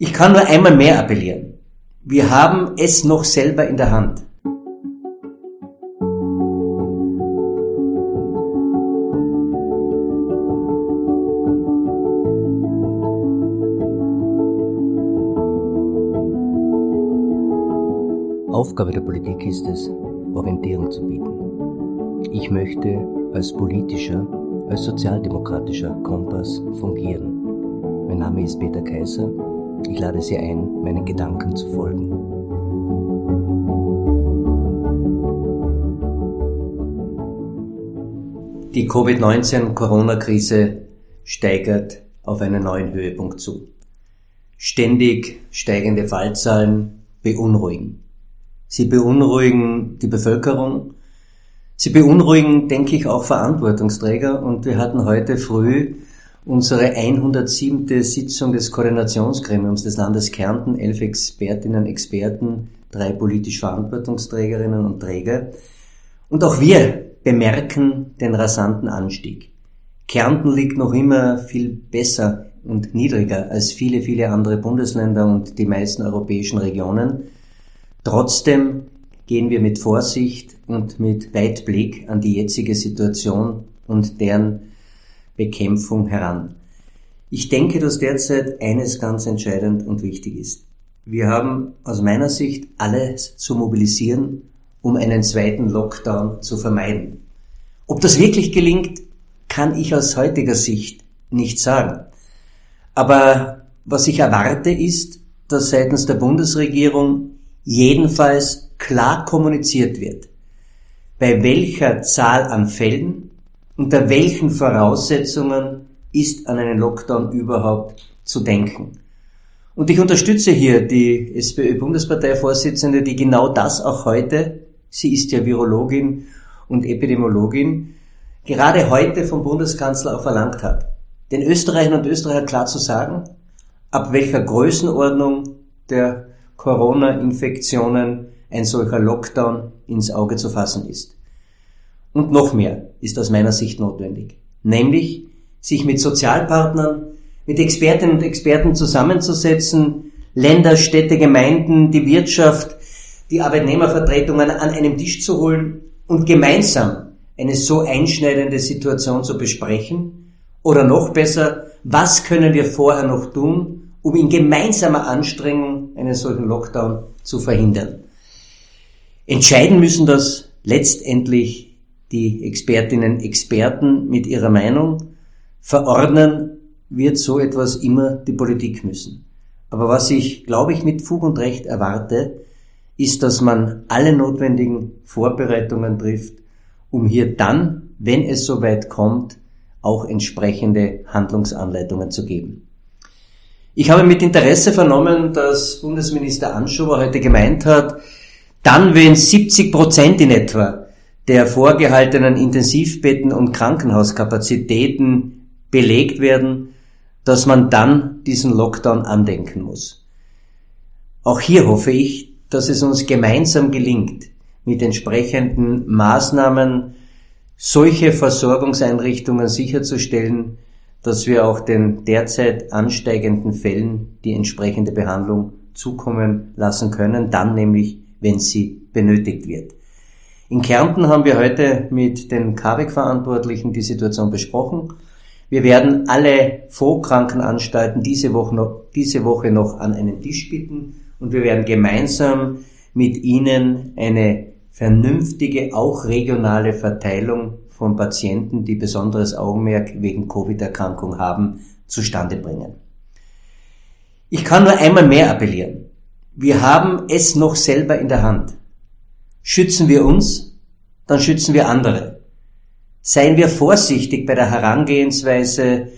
Ich kann nur einmal mehr appellieren. Wir haben es noch selber in der Hand. Aufgabe der Politik ist es, Orientierung zu bieten. Ich möchte als politischer, als sozialdemokratischer Kompass fungieren. Mein Name ist Peter Kaiser ich lade Sie ein, meinen Gedanken zu folgen. Die Covid-19-Corona-Krise steigert auf einen neuen Höhepunkt zu. Ständig steigende Fallzahlen beunruhigen. Sie beunruhigen die Bevölkerung. Sie beunruhigen, denke ich, auch Verantwortungsträger. Und wir hatten heute früh unsere 107. Sitzung des Koordinationsgremiums des Landes Kärnten, elf Expertinnen, Experten, drei politisch Verantwortungsträgerinnen und Träger. Und auch wir bemerken den rasanten Anstieg. Kärnten liegt noch immer viel besser und niedriger als viele, viele andere Bundesländer und die meisten europäischen Regionen. Trotzdem gehen wir mit Vorsicht und mit Weitblick an die jetzige Situation und deren Bekämpfung heran. Ich denke, dass derzeit eines ganz entscheidend und wichtig ist. Wir haben aus meiner Sicht alles zu mobilisieren, um einen zweiten Lockdown zu vermeiden. Ob das wirklich gelingt, kann ich aus heutiger Sicht nicht sagen. Aber was ich erwarte ist, dass seitens der Bundesregierung jedenfalls klar kommuniziert wird, bei welcher Zahl an Fällen unter welchen Voraussetzungen ist an einen Lockdown überhaupt zu denken? Und ich unterstütze hier die SPÖ-Bundesparteivorsitzende, die genau das auch heute, sie ist ja Virologin und Epidemiologin, gerade heute vom Bundeskanzler auch verlangt hat. Den Österreichern und Österreicher klar zu sagen, ab welcher Größenordnung der Corona-Infektionen ein solcher Lockdown ins Auge zu fassen ist. Und noch mehr ist aus meiner Sicht notwendig. Nämlich, sich mit Sozialpartnern, mit Expertinnen und Experten zusammenzusetzen, Länder, Städte, Gemeinden, die Wirtschaft, die Arbeitnehmervertretungen an einem Tisch zu holen und gemeinsam eine so einschneidende Situation zu besprechen? Oder noch besser, was können wir vorher noch tun, um in gemeinsamer Anstrengung einen solchen Lockdown zu verhindern? Entscheiden müssen das letztendlich die Expertinnen, Experten mit ihrer Meinung. Verordnen wird so etwas immer die Politik müssen. Aber was ich, glaube ich, mit Fug und Recht erwarte, ist, dass man alle notwendigen Vorbereitungen trifft, um hier dann, wenn es soweit kommt, auch entsprechende Handlungsanleitungen zu geben. Ich habe mit Interesse vernommen, dass Bundesminister Anschober heute gemeint hat, dann, wenn 70 Prozent in etwa der vorgehaltenen Intensivbetten und Krankenhauskapazitäten belegt werden, dass man dann diesen Lockdown andenken muss. Auch hier hoffe ich, dass es uns gemeinsam gelingt, mit entsprechenden Maßnahmen solche Versorgungseinrichtungen sicherzustellen, dass wir auch den derzeit ansteigenden Fällen die entsprechende Behandlung zukommen lassen können, dann nämlich, wenn sie benötigt wird. In Kärnten haben wir heute mit den KABEK-Verantwortlichen die Situation besprochen. Wir werden alle Vorkrankenanstalten diese Woche, noch, diese Woche noch an einen Tisch bitten und wir werden gemeinsam mit ihnen eine vernünftige, auch regionale Verteilung von Patienten, die besonderes Augenmerk wegen Covid-Erkrankung haben, zustande bringen. Ich kann nur einmal mehr appellieren. Wir haben es noch selber in der Hand. Schützen wir uns, dann schützen wir andere. Seien wir vorsichtig bei der Herangehensweise,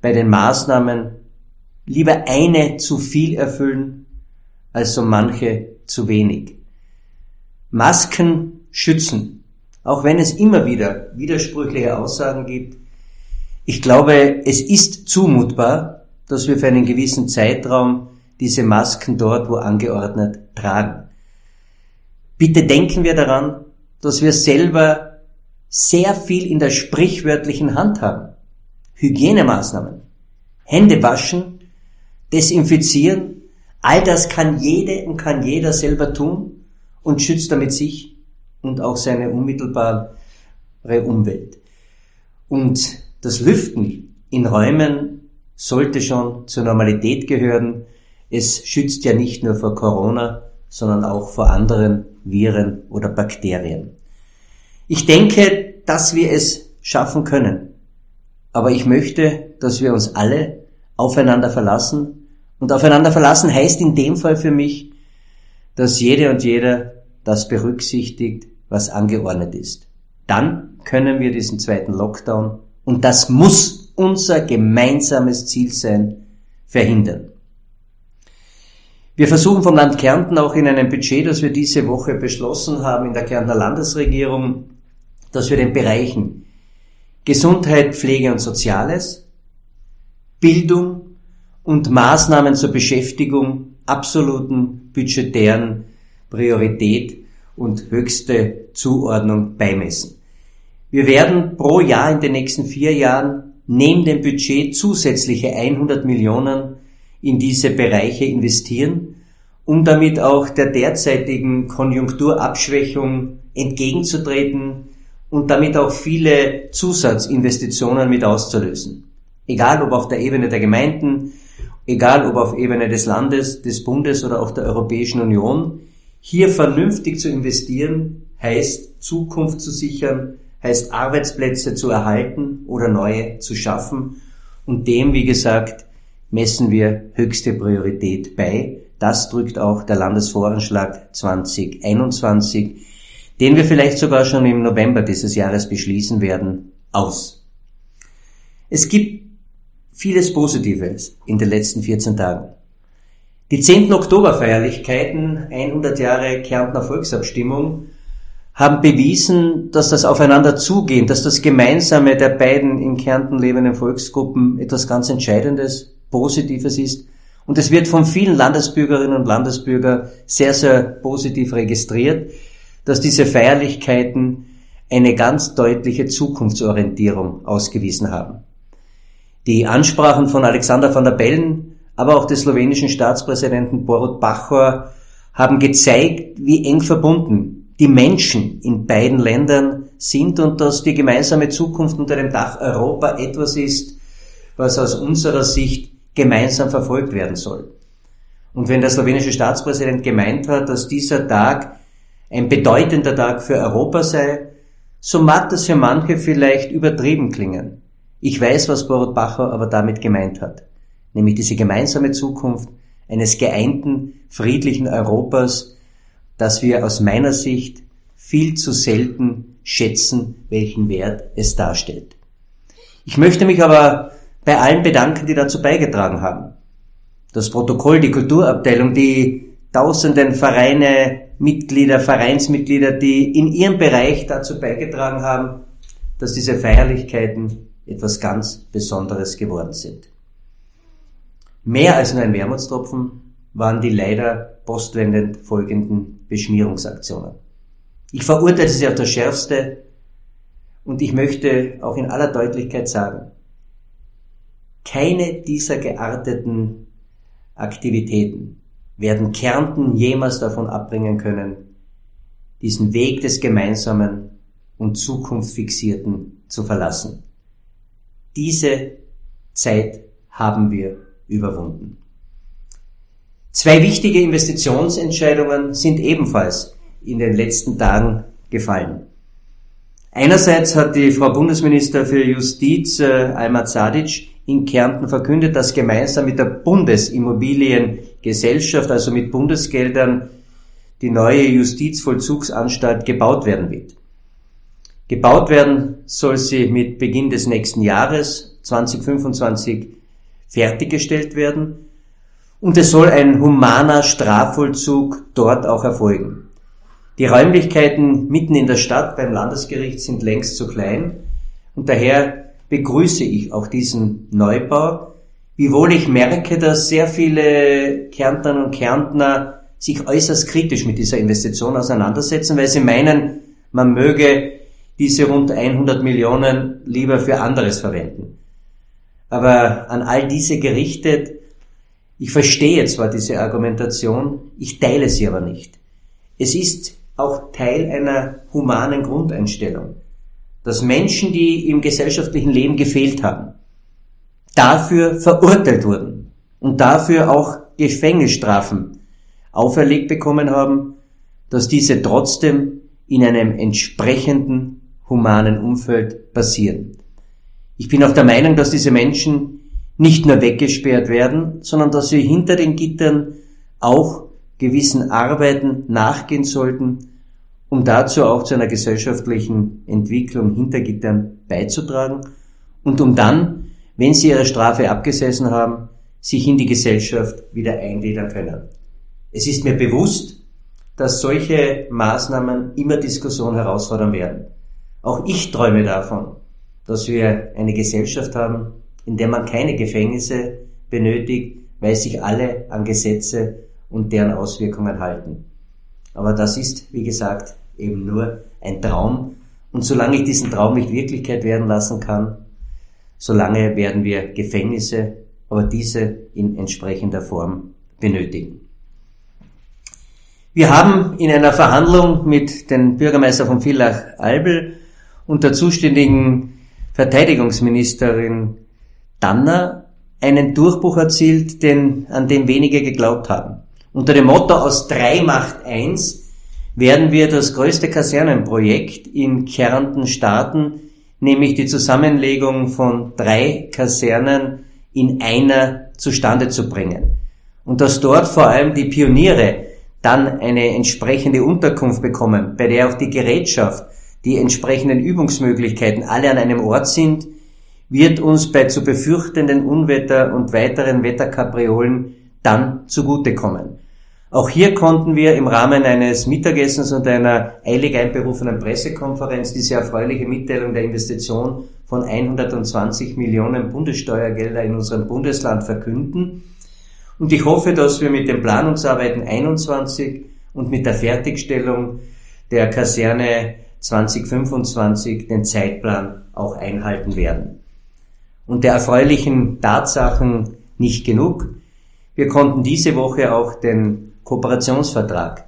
bei den Maßnahmen, lieber eine zu viel erfüllen, als so manche zu wenig. Masken schützen, auch wenn es immer wieder widersprüchliche Aussagen gibt. Ich glaube, es ist zumutbar, dass wir für einen gewissen Zeitraum diese Masken dort, wo angeordnet, tragen. Bitte denken wir daran, dass wir selber sehr viel in der sprichwörtlichen Hand haben. Hygienemaßnahmen, Hände waschen, desinfizieren. All das kann jede und kann jeder selber tun und schützt damit sich und auch seine unmittelbare Umwelt. Und das Lüften in Räumen sollte schon zur Normalität gehören. Es schützt ja nicht nur vor Corona, sondern auch vor anderen Viren oder Bakterien. Ich denke, dass wir es schaffen können. Aber ich möchte, dass wir uns alle aufeinander verlassen. Und aufeinander verlassen heißt in dem Fall für mich, dass jede und jeder das berücksichtigt, was angeordnet ist. Dann können wir diesen zweiten Lockdown, und das muss unser gemeinsames Ziel sein, verhindern. Wir versuchen vom Land Kärnten auch in einem Budget, das wir diese Woche beschlossen haben in der Kärntner Landesregierung, dass wir den Bereichen Gesundheit, Pflege und Soziales, Bildung und Maßnahmen zur Beschäftigung absoluten budgetären Priorität und höchste Zuordnung beimessen. Wir werden pro Jahr in den nächsten vier Jahren neben dem Budget zusätzliche 100 Millionen in diese Bereiche investieren, um damit auch der derzeitigen Konjunkturabschwächung entgegenzutreten und damit auch viele Zusatzinvestitionen mit auszulösen. Egal ob auf der Ebene der Gemeinden, egal ob auf Ebene des Landes, des Bundes oder auch der Europäischen Union, hier vernünftig zu investieren, heißt Zukunft zu sichern, heißt Arbeitsplätze zu erhalten oder neue zu schaffen. Und dem, wie gesagt, messen wir höchste Priorität bei. Das drückt auch der Landesvoranschlag 2021, den wir vielleicht sogar schon im November dieses Jahres beschließen werden, aus. Es gibt vieles Positives in den letzten 14 Tagen. Die 10. Oktoberfeierlichkeiten, 100 Jahre Kärntner Volksabstimmung, haben bewiesen, dass das Aufeinander zugehen, dass das Gemeinsame der beiden in Kärnten lebenden Volksgruppen etwas ganz Entscheidendes, Positives ist. Und es wird von vielen Landesbürgerinnen und Landesbürgern sehr, sehr positiv registriert, dass diese Feierlichkeiten eine ganz deutliche Zukunftsorientierung ausgewiesen haben. Die Ansprachen von Alexander van der Bellen aber auch des slowenischen Staatspräsidenten Borut Pachor haben gezeigt, wie eng verbunden die Menschen in beiden Ländern sind und dass die gemeinsame Zukunft unter dem Dach Europa etwas ist, was aus unserer Sicht gemeinsam verfolgt werden soll. Und wenn der slowenische Staatspräsident gemeint hat, dass dieser Tag ein bedeutender Tag für Europa sei, so mag das für manche vielleicht übertrieben klingen. Ich weiß, was Borut Bacher aber damit gemeint hat nämlich diese gemeinsame Zukunft eines geeinten, friedlichen Europas, das wir aus meiner Sicht viel zu selten schätzen, welchen Wert es darstellt. Ich möchte mich aber bei allen bedanken, die dazu beigetragen haben. Das Protokoll, die Kulturabteilung, die tausenden Vereine, Mitglieder, Vereinsmitglieder, die in ihrem Bereich dazu beigetragen haben, dass diese Feierlichkeiten etwas ganz Besonderes geworden sind. Mehr als nur ein Wermutstropfen waren die leider postwendend folgenden Beschmierungsaktionen. Ich verurteile sie auf das Schärfste und ich möchte auch in aller Deutlichkeit sagen, keine dieser gearteten Aktivitäten werden Kärnten jemals davon abbringen können, diesen Weg des Gemeinsamen und Zukunftsfixierten zu verlassen. Diese Zeit haben wir überwunden. Zwei wichtige Investitionsentscheidungen sind ebenfalls in den letzten Tagen gefallen. Einerseits hat die Frau Bundesminister für Justiz äh, Alma Zadic in Kärnten verkündet, dass gemeinsam mit der Bundesimmobiliengesellschaft, also mit Bundesgeldern, die neue Justizvollzugsanstalt gebaut werden wird. Gebaut werden soll sie mit Beginn des nächsten Jahres 2025 fertiggestellt werden und es soll ein humaner Strafvollzug dort auch erfolgen. Die Räumlichkeiten mitten in der Stadt beim Landesgericht sind längst zu klein und daher begrüße ich auch diesen Neubau, wiewohl ich merke, dass sehr viele Kärntnerinnen und Kärntner sich äußerst kritisch mit dieser Investition auseinandersetzen, weil sie meinen, man möge diese rund 100 Millionen lieber für anderes verwenden. Aber an all diese gerichtet, Ich verstehe zwar diese Argumentation, ich teile sie aber nicht. Es ist auch Teil einer humanen Grundeinstellung, dass Menschen, die im gesellschaftlichen Leben gefehlt haben, dafür verurteilt wurden und dafür auch Gefängnisstrafen auferlegt bekommen haben, dass diese trotzdem in einem entsprechenden humanen Umfeld passieren. Ich bin auch der Meinung, dass diese Menschen nicht nur weggesperrt werden, sondern dass sie hinter den Gittern auch gewissen Arbeiten nachgehen sollten, um dazu auch zu einer gesellschaftlichen Entwicklung hinter Gittern beizutragen und um dann, wenn sie ihre Strafe abgesessen haben, sich in die Gesellschaft wieder eingliedern können. Es ist mir bewusst, dass solche Maßnahmen immer Diskussion herausfordern werden. Auch ich träume davon, dass wir eine Gesellschaft haben, in der man keine Gefängnisse benötigt, weil sich alle an Gesetze und deren Auswirkungen halten. Aber das ist, wie gesagt, eben nur ein Traum. Und solange ich diesen Traum nicht Wirklichkeit werden lassen kann, solange werden wir Gefängnisse, aber diese in entsprechender Form benötigen. Wir haben in einer Verhandlung mit dem Bürgermeister von Villach-Albel und der zuständigen Verteidigungsministerin Danner einen Durchbruch erzielt, den, an den wenige geglaubt haben. Unter dem Motto aus drei macht eins werden wir das größte Kasernenprojekt in Kärnten starten, nämlich die Zusammenlegung von drei Kasernen in einer zustande zu bringen. Und dass dort vor allem die Pioniere dann eine entsprechende Unterkunft bekommen, bei der auch die Gerätschaft, die entsprechenden Übungsmöglichkeiten alle an einem Ort sind, wird uns bei zu befürchtenden Unwetter und weiteren Wetterkapriolen dann zugutekommen. Auch hier konnten wir im Rahmen eines Mittagessens und einer eilig einberufenen Pressekonferenz diese erfreuliche Mitteilung der Investition von 120 Millionen Bundessteuergelder in unserem Bundesland verkünden. Und ich hoffe, dass wir mit den Planungsarbeiten 21 und mit der Fertigstellung der Kaserne 2025 den Zeitplan auch einhalten werden. Und der erfreulichen Tatsachen nicht genug. Wir konnten diese Woche auch den Kooperationsvertrag.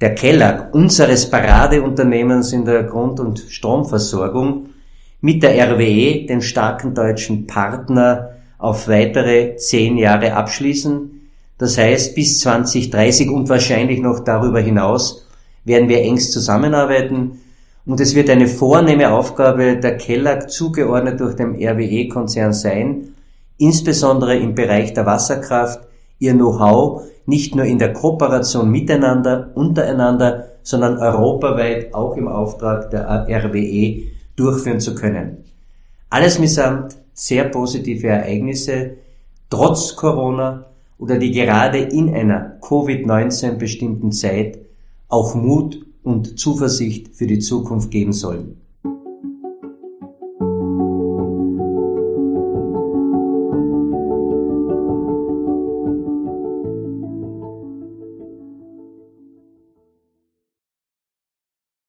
Der Keller unseres Paradeunternehmens in der Grund- und Stromversorgung mit der RWE, den starken deutschen Partner, auf weitere zehn Jahre abschließen. Das heißt, bis 2030 und wahrscheinlich noch darüber hinaus werden wir engst zusammenarbeiten und es wird eine vornehme Aufgabe der Keller zugeordnet durch den RWE-Konzern sein, insbesondere im Bereich der Wasserkraft, ihr Know-how nicht nur in der Kooperation miteinander, untereinander, sondern europaweit auch im Auftrag der RWE durchführen zu können. Alles mitsamt sehr positive Ereignisse, trotz Corona oder die gerade in einer Covid-19 bestimmten Zeit auch Mut und Zuversicht für die Zukunft geben sollen.